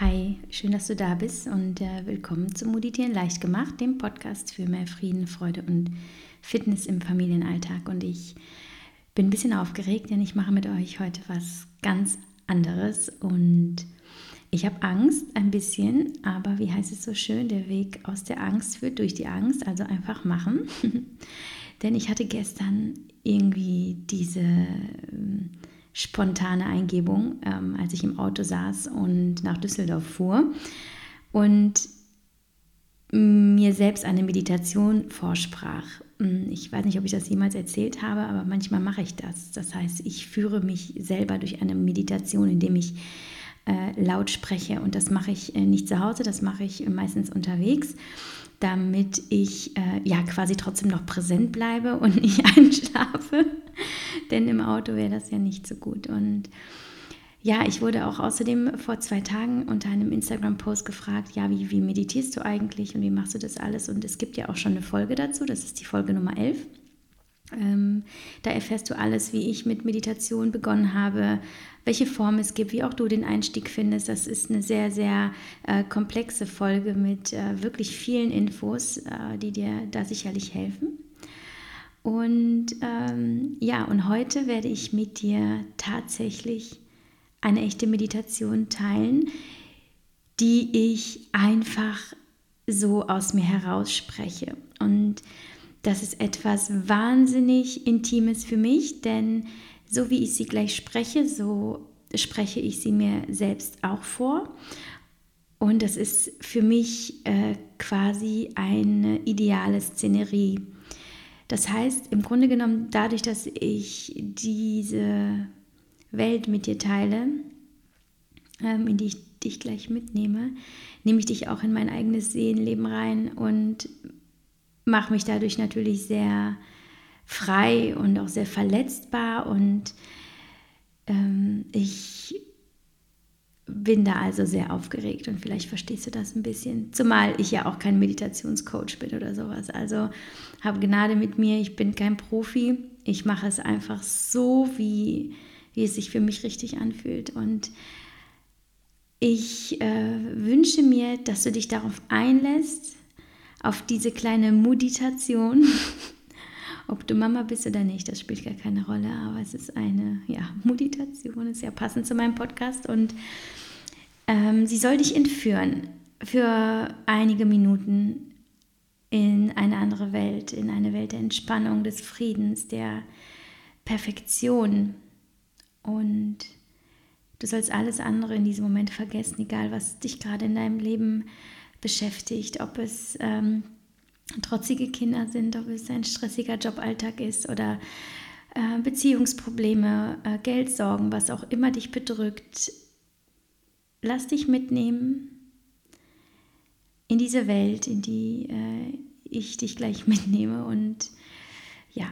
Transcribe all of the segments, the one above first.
Hi, schön, dass du da bist und äh, willkommen zum Meditieren leicht gemacht, dem Podcast für mehr Frieden, Freude und Fitness im Familienalltag. Und ich bin ein bisschen aufgeregt, denn ich mache mit euch heute was ganz anderes und ich habe Angst ein bisschen, aber wie heißt es so schön, der Weg aus der Angst führt durch die Angst, also einfach machen. denn ich hatte gestern irgendwie diese ähm, spontane Eingebung, ähm, als ich im Auto saß und nach Düsseldorf fuhr und mir selbst eine Meditation vorsprach. Hm, ich weiß nicht, ob ich das jemals erzählt habe, aber manchmal mache ich das. Das heißt, ich führe mich selber durch eine Meditation, indem ich äh, laut spreche. Und das mache ich äh, nicht zu Hause, das mache ich meistens unterwegs damit ich äh, ja quasi trotzdem noch präsent bleibe und nicht einschlafe. Denn im Auto wäre das ja nicht so gut. Und ja, ich wurde auch außerdem vor zwei Tagen unter einem Instagram-Post gefragt, ja, wie, wie meditierst du eigentlich und wie machst du das alles? Und es gibt ja auch schon eine Folge dazu, das ist die Folge Nummer 11. Ähm, da erfährst du alles, wie ich mit Meditation begonnen habe, welche Form es gibt, wie auch du den Einstieg findest. Das ist eine sehr, sehr äh, komplexe Folge mit äh, wirklich vielen Infos, äh, die dir da sicherlich helfen. Und ähm, ja, und heute werde ich mit dir tatsächlich eine echte Meditation teilen, die ich einfach so aus mir heraus spreche. Und das ist etwas wahnsinnig Intimes für mich, denn so wie ich sie gleich spreche, so spreche ich sie mir selbst auch vor. Und das ist für mich äh, quasi eine ideale Szenerie. Das heißt, im Grunde genommen, dadurch, dass ich diese Welt mit dir teile, ähm, in die ich dich gleich mitnehme, nehme ich dich auch in mein eigenes Seelenleben rein und mache mich dadurch natürlich sehr frei und auch sehr verletzbar und ähm, ich bin da also sehr aufgeregt und vielleicht verstehst du das ein bisschen. Zumal ich ja auch kein Meditationscoach bin oder sowas. Also habe Gnade mit mir, ich bin kein Profi. Ich mache es einfach so, wie, wie es sich für mich richtig anfühlt. Und ich äh, wünsche mir, dass du dich darauf einlässt, auf diese kleine Meditation. Ob du Mama bist oder nicht, das spielt gar keine Rolle, aber es ist eine ja, Meditation, ist ja passend zu meinem Podcast. Und ähm, sie soll dich entführen für einige Minuten in eine andere Welt, in eine Welt der Entspannung, des Friedens, der Perfektion. Und du sollst alles andere in diesem Moment vergessen, egal was dich gerade in deinem Leben beschäftigt, ob es ähm, trotzige Kinder sind, ob es ein stressiger Joballtag ist oder äh, Beziehungsprobleme, äh, Geldsorgen, was auch immer dich bedrückt. Lass dich mitnehmen in diese Welt, in die äh, ich dich gleich mitnehme und ja,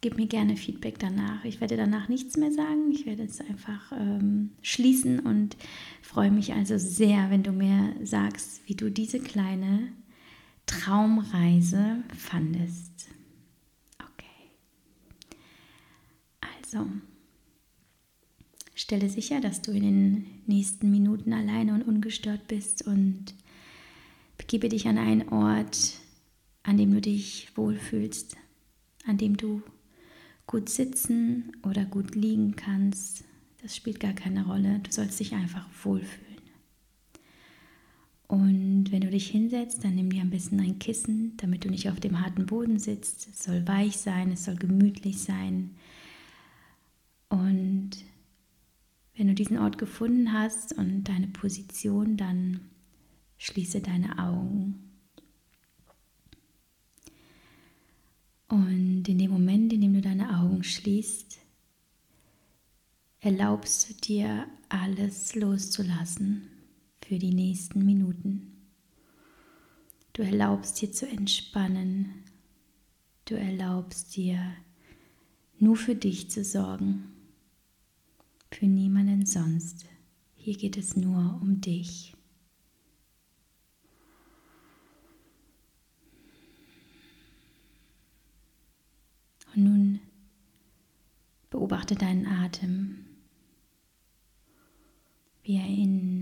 gib mir gerne Feedback danach. Ich werde danach nichts mehr sagen. Ich werde es einfach ähm, schließen und freue mich also sehr, wenn du mir sagst, wie du diese kleine Traumreise fandest. Okay. Also, stelle sicher, dass du in den nächsten Minuten alleine und ungestört bist und begebe dich an einen Ort, an dem du dich wohlfühlst, an dem du gut sitzen oder gut liegen kannst. Das spielt gar keine Rolle. Du sollst dich einfach wohlfühlen. Und wenn du dich hinsetzt, dann nimm dir am besten ein Kissen, damit du nicht auf dem harten Boden sitzt. Es soll weich sein, es soll gemütlich sein. Und wenn du diesen Ort gefunden hast und deine Position, dann schließe deine Augen. Und in dem Moment, in dem du deine Augen schließt, erlaubst du dir alles loszulassen für die nächsten Minuten. Du erlaubst dir zu entspannen. Du erlaubst dir nur für dich zu sorgen. Für niemanden sonst. Hier geht es nur um dich. Und nun beobachte deinen Atem, wie er in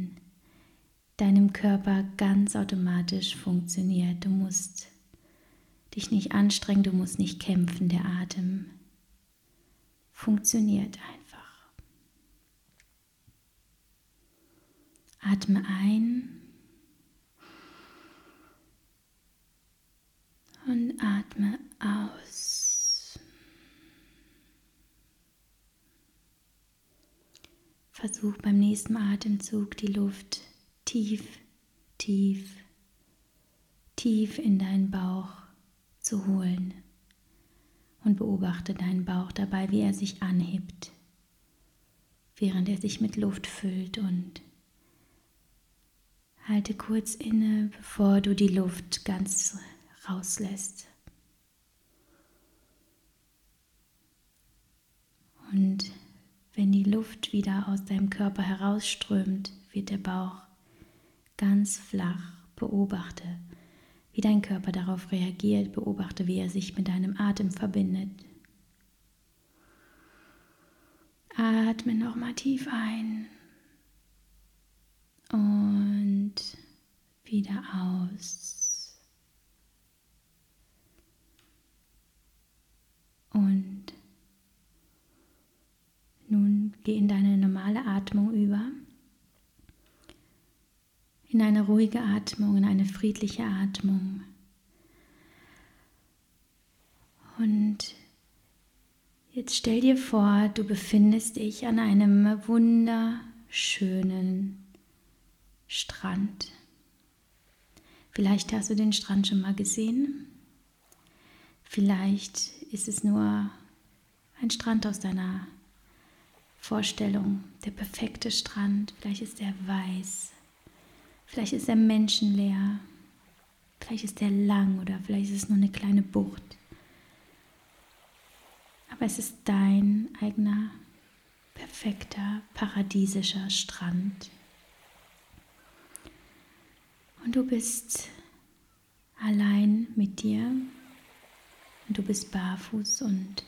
deinem Körper ganz automatisch funktioniert. Du musst dich nicht anstrengen, du musst nicht kämpfen. Der Atem funktioniert einfach. Atme ein und atme aus. Versuch beim nächsten Atemzug die Luft tief, tief, tief in deinen Bauch zu holen und beobachte deinen Bauch dabei, wie er sich anhebt, während er sich mit Luft füllt und halte kurz inne, bevor du die Luft ganz rauslässt. Und wenn die Luft wieder aus deinem Körper herausströmt, wird der Bauch ganz flach. Beobachte, wie dein Körper darauf reagiert. Beobachte, wie er sich mit deinem Atem verbindet. Atme nochmal tief ein und wieder aus. Und nun geh in deine normale Atmung über, in eine ruhige Atmung, in eine friedliche Atmung. Und jetzt stell dir vor, du befindest dich an einem wunderschönen Strand. Vielleicht hast du den Strand schon mal gesehen. Vielleicht ist es nur ein Strand aus deiner Vorstellung, der perfekte Strand. Vielleicht ist er weiß, vielleicht ist er menschenleer, vielleicht ist er lang oder vielleicht ist es nur eine kleine Bucht. Aber es ist dein eigener, perfekter, paradiesischer Strand. Und du bist allein mit dir und du bist barfuß und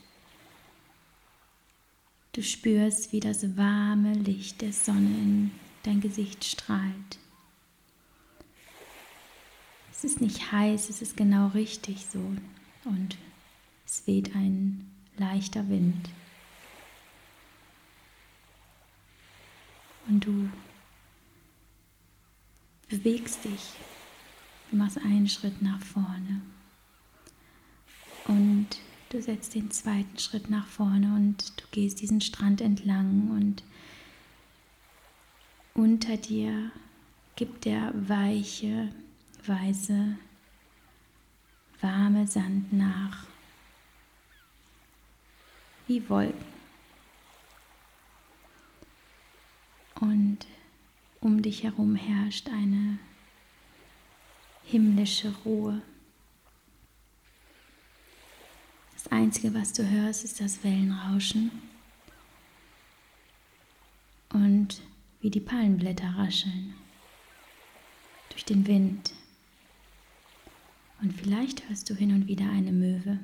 du spürst, wie das warme Licht der Sonne in dein Gesicht strahlt. Es ist nicht heiß, es ist genau richtig so und es weht ein leichter Wind. Und du bewegst dich, du machst einen Schritt nach vorne. Und du setzt den zweiten Schritt nach vorne und du gehst diesen Strand entlang und unter dir gibt der weiche, weiße, warme Sand nach, wie Wolken. Und um dich herum herrscht eine himmlische Ruhe. Das Einzige, was du hörst, ist das Wellenrauschen und wie die Palmenblätter rascheln durch den Wind. Und vielleicht hörst du hin und wieder eine Möwe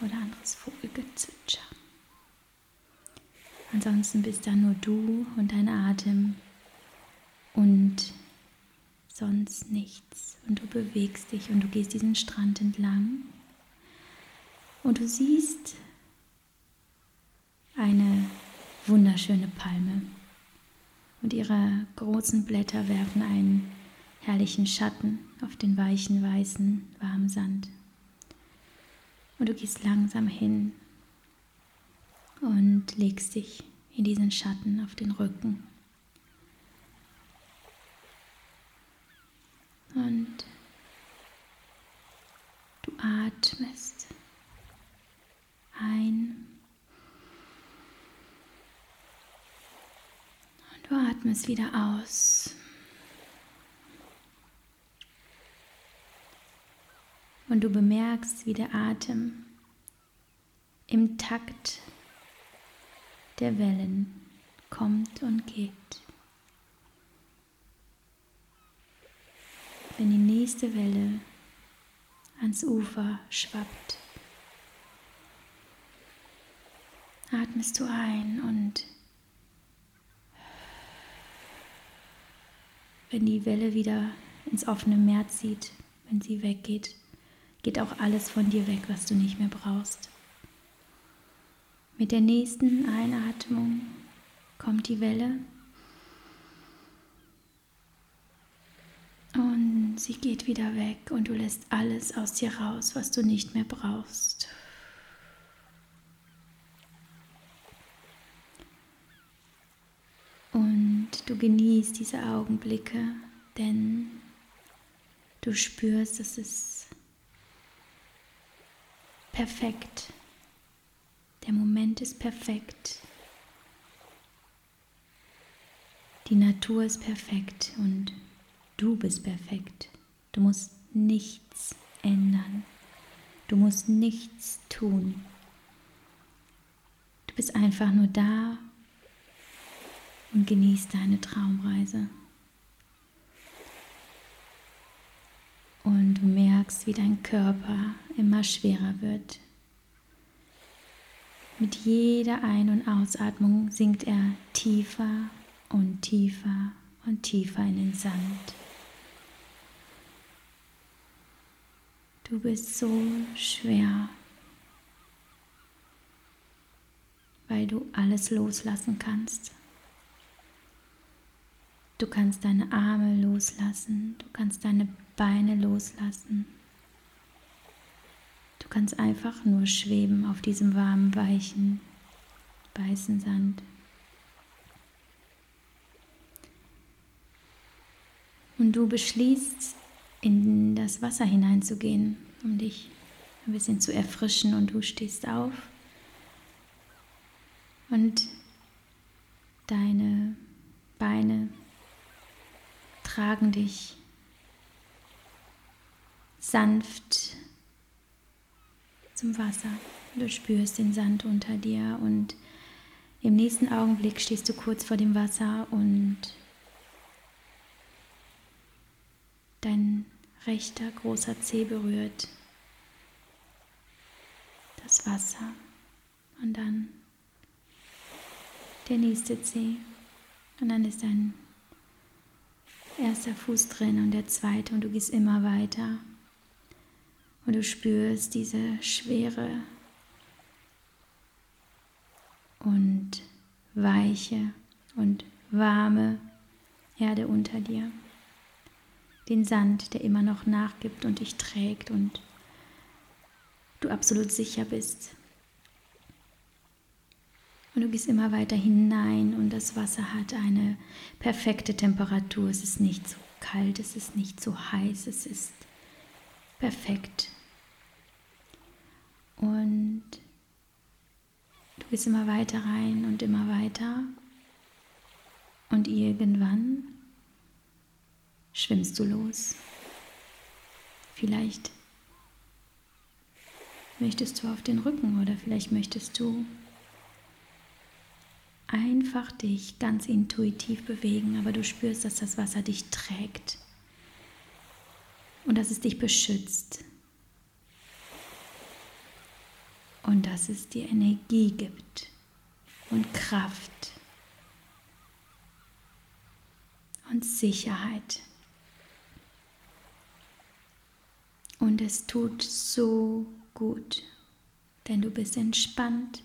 oder anderes Vogelgezwitscher. Ansonsten bist da nur du und dein Atem und sonst nichts. Und du bewegst dich und du gehst diesen Strand entlang und du siehst eine wunderschöne Palme. Und ihre großen Blätter werfen einen herrlichen Schatten auf den weichen, weißen, warmen Sand. Und du gehst langsam hin und legst dich in diesen Schatten auf den Rücken. Und du atmest ein. Und du atmest wieder aus. Und du bemerkst, wie der Atem im Takt der Wellen kommt und geht. Wenn die nächste Welle ans Ufer schwappt, atmest du ein und wenn die Welle wieder ins offene Meer zieht, wenn sie weggeht, geht auch alles von dir weg, was du nicht mehr brauchst. Mit der nächsten Einatmung kommt die Welle und sie geht wieder weg und du lässt alles aus dir raus, was du nicht mehr brauchst. Und du genießt diese Augenblicke, denn du spürst, dass es perfekt. Der Moment ist perfekt. Die Natur ist perfekt und du bist perfekt. Du musst nichts ändern. Du musst nichts tun. Du bist einfach nur da und genießt deine Traumreise. Und du merkst, wie dein Körper immer schwerer wird. Mit jeder Ein- und Ausatmung sinkt er tiefer und tiefer und tiefer in den Sand. Du bist so schwer, weil du alles loslassen kannst. Du kannst deine Arme loslassen, du kannst deine Beine loslassen. Du kannst einfach nur schweben auf diesem warmen, weichen, weißen Sand. Und du beschließt, in das Wasser hineinzugehen, um dich ein bisschen zu erfrischen. Und du stehst auf und deine Beine tragen dich sanft zum Wasser. Du spürst den Sand unter dir und im nächsten Augenblick stehst du kurz vor dem Wasser und dein rechter großer Zeh berührt das Wasser und dann der nächste Zeh und dann ist dein erster Fuß drin und der zweite und du gehst immer weiter und du spürst diese schwere und weiche und warme Erde unter dir. Den Sand, der immer noch nachgibt und dich trägt und du absolut sicher bist. Und du gehst immer weiter hinein und das Wasser hat eine perfekte Temperatur. Es ist nicht zu kalt, es ist nicht zu heiß, es ist perfekt. Und du gehst immer weiter rein und immer weiter. Und irgendwann schwimmst du los. Vielleicht möchtest du auf den Rücken oder vielleicht möchtest du einfach dich ganz intuitiv bewegen, aber du spürst, dass das Wasser dich trägt und dass es dich beschützt und dass es dir Energie gibt und Kraft und Sicherheit. Und es tut so gut, denn du bist entspannt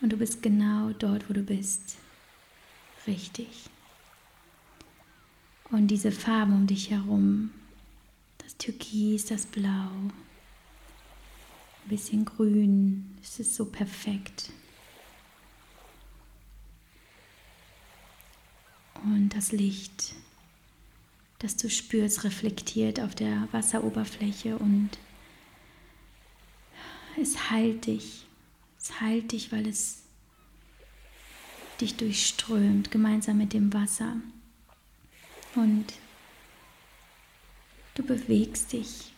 und du bist genau dort, wo du bist. Richtig. Und diese Farben um dich herum, das Türkis, das Blau, ein bisschen grün. Es ist so perfekt. Und das Licht, das du spürst, reflektiert auf der Wasseroberfläche und es heilt dich. Es heilt dich, weil es dich durchströmt, gemeinsam mit dem Wasser. Und du bewegst dich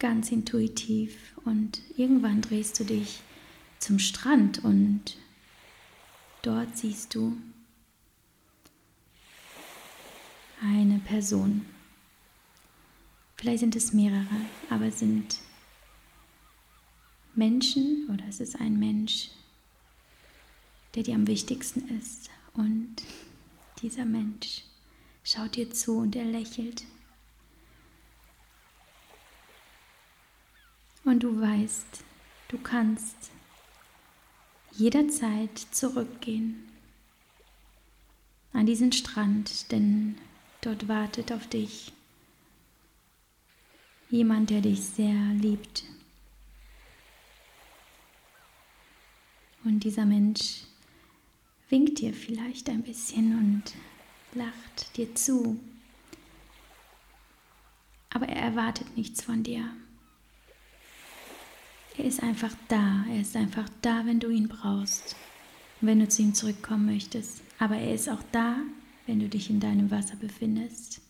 ganz intuitiv und irgendwann drehst du dich zum Strand und dort siehst du eine Person. Vielleicht sind es mehrere, aber es sind Menschen oder es ist ein Mensch, der dir am wichtigsten ist und dieser Mensch schaut dir zu und er lächelt. Und du weißt, du kannst jederzeit zurückgehen an diesen Strand, denn dort wartet auf dich jemand, der dich sehr liebt. Und dieser Mensch winkt dir vielleicht ein bisschen und lacht dir zu. Aber er erwartet nichts von dir. Er ist einfach da. Er ist einfach da, wenn du ihn brauchst. wenn du zu ihm zurückkommen möchtest. Aber er ist auch da, wenn du dich in deinem Wasser befindest.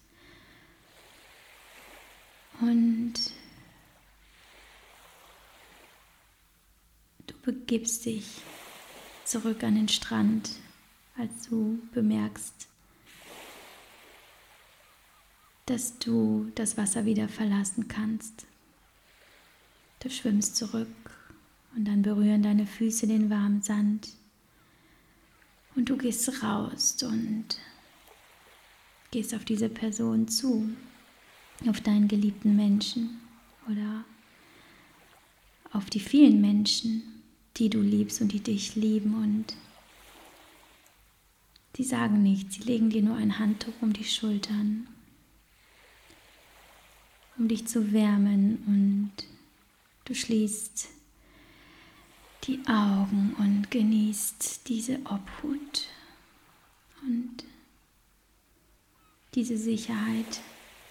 Und du begibst dich zurück an den Strand, als du bemerkst, dass du das Wasser wieder verlassen kannst. Du schwimmst zurück und dann berühren deine Füße den warmen Sand. Und du gehst raus und gehst auf diese Person zu, auf deinen geliebten Menschen oder auf die vielen Menschen, die du liebst und die dich lieben und die sagen nichts, sie legen dir nur ein Handtuch um die Schultern, um dich zu wärmen und du schließt die Augen und genießt diese Obhut und diese Sicherheit,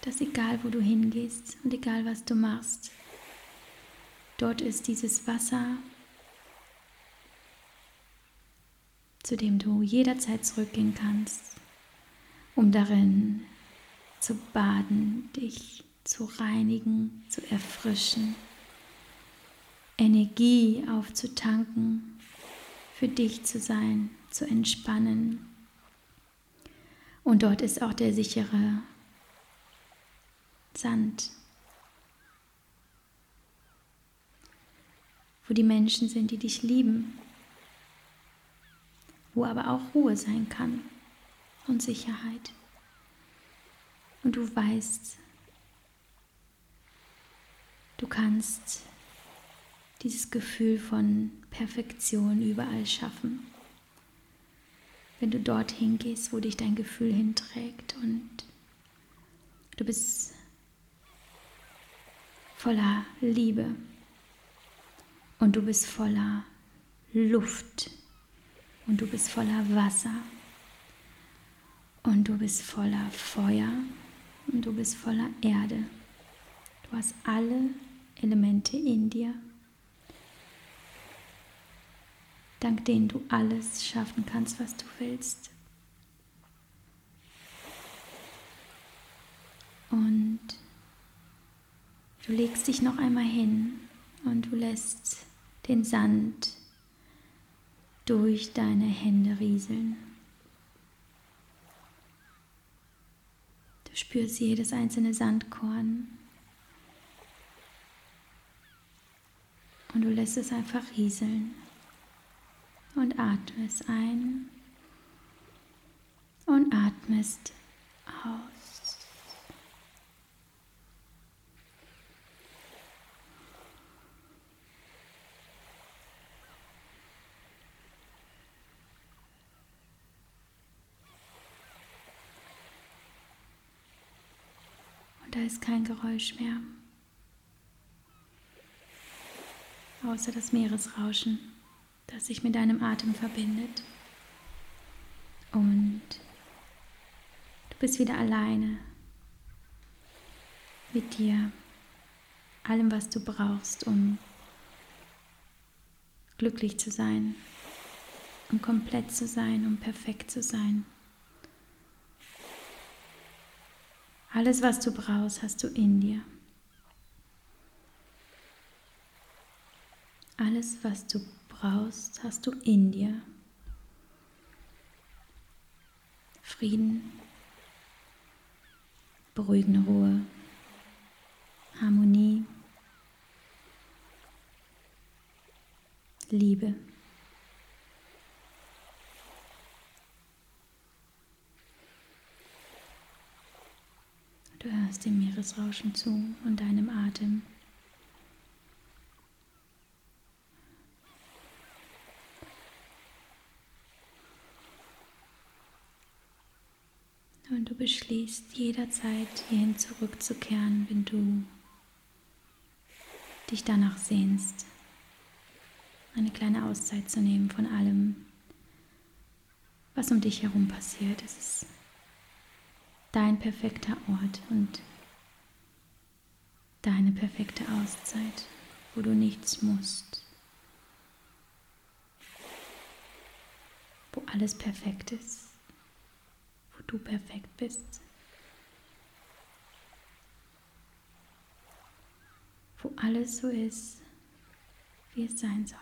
dass egal wo du hingehst und egal was du machst, dort ist dieses Wasser, zu dem du jederzeit zurückgehen kannst, um darin zu baden, dich zu reinigen, zu erfrischen, Energie aufzutanken, für dich zu sein, zu entspannen. Und dort ist auch der sichere Sand, wo die Menschen sind, die dich lieben, wo aber auch Ruhe sein kann und Sicherheit. Und du weißt, du kannst dieses Gefühl von Perfektion überall schaffen. Wenn du dorthin gehst, wo dich dein Gefühl hinträgt und du bist voller Liebe und du bist voller Luft und du bist voller Wasser und du bist voller Feuer und du bist voller Erde. Du hast alle Elemente in dir, dank denen du alles schaffen kannst, was du willst. Und Du legst dich noch einmal hin und du lässt den Sand durch deine Hände rieseln. Du spürst jedes einzelne Sandkorn und du lässt es einfach rieseln und atmest ein und atmest aus. Und da ist kein Geräusch mehr, außer das Meeresrauschen, das sich mit deinem Atem verbindet. Und du bist wieder alleine mit dir, allem, was du brauchst, um glücklich zu sein, um komplett zu sein, um perfekt zu sein. Alles, was du brauchst, hast du in dir. Alles, was du brauchst, hast du in dir. Frieden, beruhigende Ruhe, Harmonie, Liebe. Du hörst dem Meeresrauschen zu und deinem Atem. Beschließt jederzeit hierhin zurückzukehren, wenn du dich danach sehnst, eine kleine Auszeit zu nehmen von allem, was um dich herum passiert. Es ist dein perfekter Ort und deine perfekte Auszeit, wo du nichts musst, wo alles perfekt ist du perfekt bist. Wo alles so ist, wie es sein soll.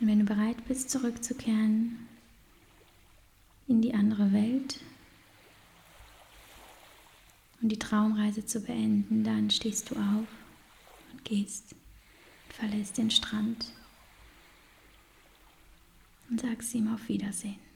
Und wenn du bereit bist, zurückzukehren in die andere Welt und die Traumreise zu beenden, dann stehst du auf und gehst und verlässt den Strand und sagst ihm auf Wiedersehen.